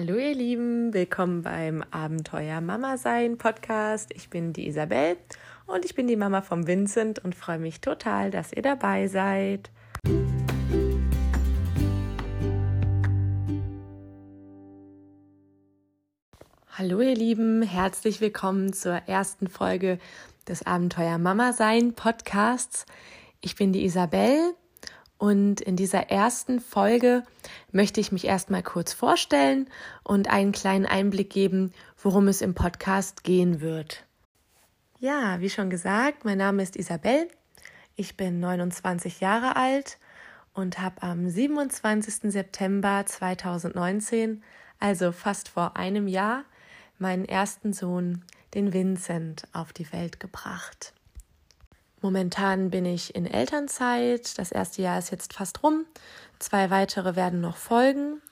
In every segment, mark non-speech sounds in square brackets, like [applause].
Hallo ihr Lieben, willkommen beim Abenteuer Mama sein Podcast. Ich bin die Isabel und ich bin die Mama vom Vincent und freue mich total, dass ihr dabei seid. Hallo ihr Lieben, herzlich willkommen zur ersten Folge des Abenteuer Mama sein Podcasts. Ich bin die Isabel und in dieser ersten Folge möchte ich mich erstmal kurz vorstellen und einen kleinen Einblick geben, worum es im Podcast gehen wird. Ja, wie schon gesagt, mein Name ist Isabel. Ich bin 29 Jahre alt und habe am 27. September 2019, also fast vor einem Jahr, meinen ersten Sohn, den Vincent, auf die Welt gebracht. Momentan bin ich in Elternzeit. Das erste Jahr ist jetzt fast rum. Zwei weitere werden noch folgen.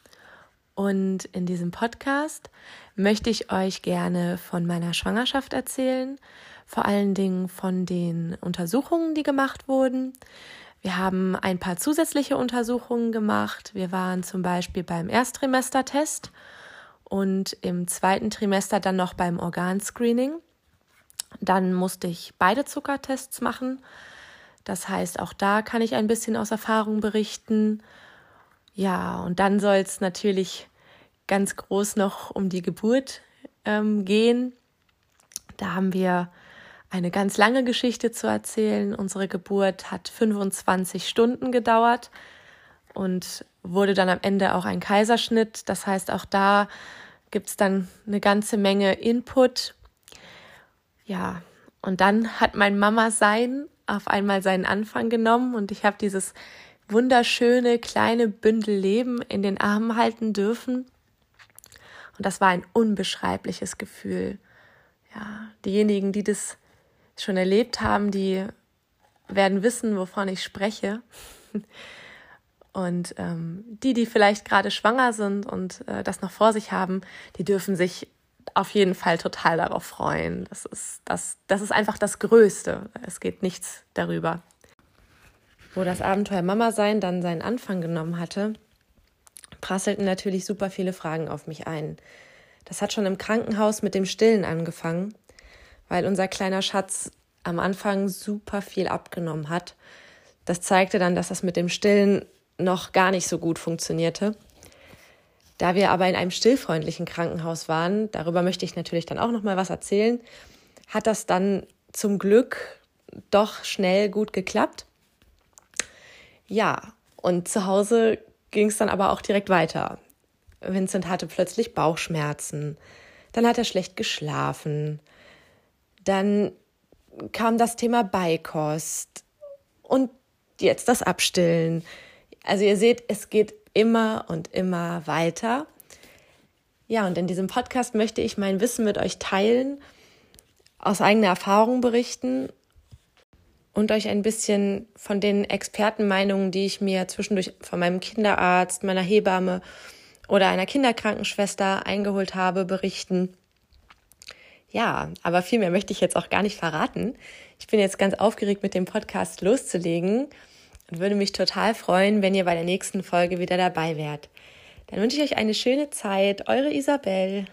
Und in diesem Podcast möchte ich euch gerne von meiner Schwangerschaft erzählen, vor allen Dingen von den Untersuchungen, die gemacht wurden. Wir haben ein paar zusätzliche Untersuchungen gemacht. Wir waren zum Beispiel beim Ersttrimestertest und im zweiten Trimester dann noch beim Organscreening. Dann musste ich beide Zuckertests machen. Das heißt, auch da kann ich ein bisschen aus Erfahrung berichten. Ja, und dann soll es natürlich ganz groß noch um die Geburt ähm, gehen. Da haben wir eine ganz lange Geschichte zu erzählen. Unsere Geburt hat 25 Stunden gedauert und wurde dann am Ende auch ein Kaiserschnitt. Das heißt, auch da gibt es dann eine ganze Menge Input ja, und dann hat mein Mama sein auf einmal seinen Anfang genommen und ich habe dieses wunderschöne kleine Bündel Leben in den Armen halten dürfen. Und das war ein unbeschreibliches Gefühl. Ja, diejenigen, die das schon erlebt haben, die werden wissen, wovon ich spreche. [laughs] Und ähm, die, die vielleicht gerade schwanger sind und äh, das noch vor sich haben, die dürfen sich auf jeden Fall total darauf freuen. Das ist, das, das ist einfach das Größte. Es geht nichts darüber. Wo das Abenteuer Mama sein dann seinen Anfang genommen hatte, prasselten natürlich super viele Fragen auf mich ein. Das hat schon im Krankenhaus mit dem Stillen angefangen, weil unser kleiner Schatz am Anfang super viel abgenommen hat. Das zeigte dann, dass das mit dem Stillen noch gar nicht so gut funktionierte. Da wir aber in einem stillfreundlichen Krankenhaus waren, darüber möchte ich natürlich dann auch noch mal was erzählen, hat das dann zum Glück doch schnell gut geklappt. Ja, und zu Hause ging es dann aber auch direkt weiter. Vincent hatte plötzlich Bauchschmerzen, dann hat er schlecht geschlafen, dann kam das Thema Beikost und jetzt das Abstillen. Also ihr seht, es geht immer und immer weiter. Ja, und in diesem Podcast möchte ich mein Wissen mit euch teilen, aus eigener Erfahrung berichten und euch ein bisschen von den Expertenmeinungen, die ich mir zwischendurch von meinem Kinderarzt, meiner Hebamme oder einer Kinderkrankenschwester eingeholt habe, berichten. Ja, aber viel mehr möchte ich jetzt auch gar nicht verraten. Ich bin jetzt ganz aufgeregt, mit dem Podcast loszulegen und würde mich total freuen, wenn ihr bei der nächsten Folge wieder dabei wärt. Dann wünsche ich euch eine schöne Zeit. Eure Isabel.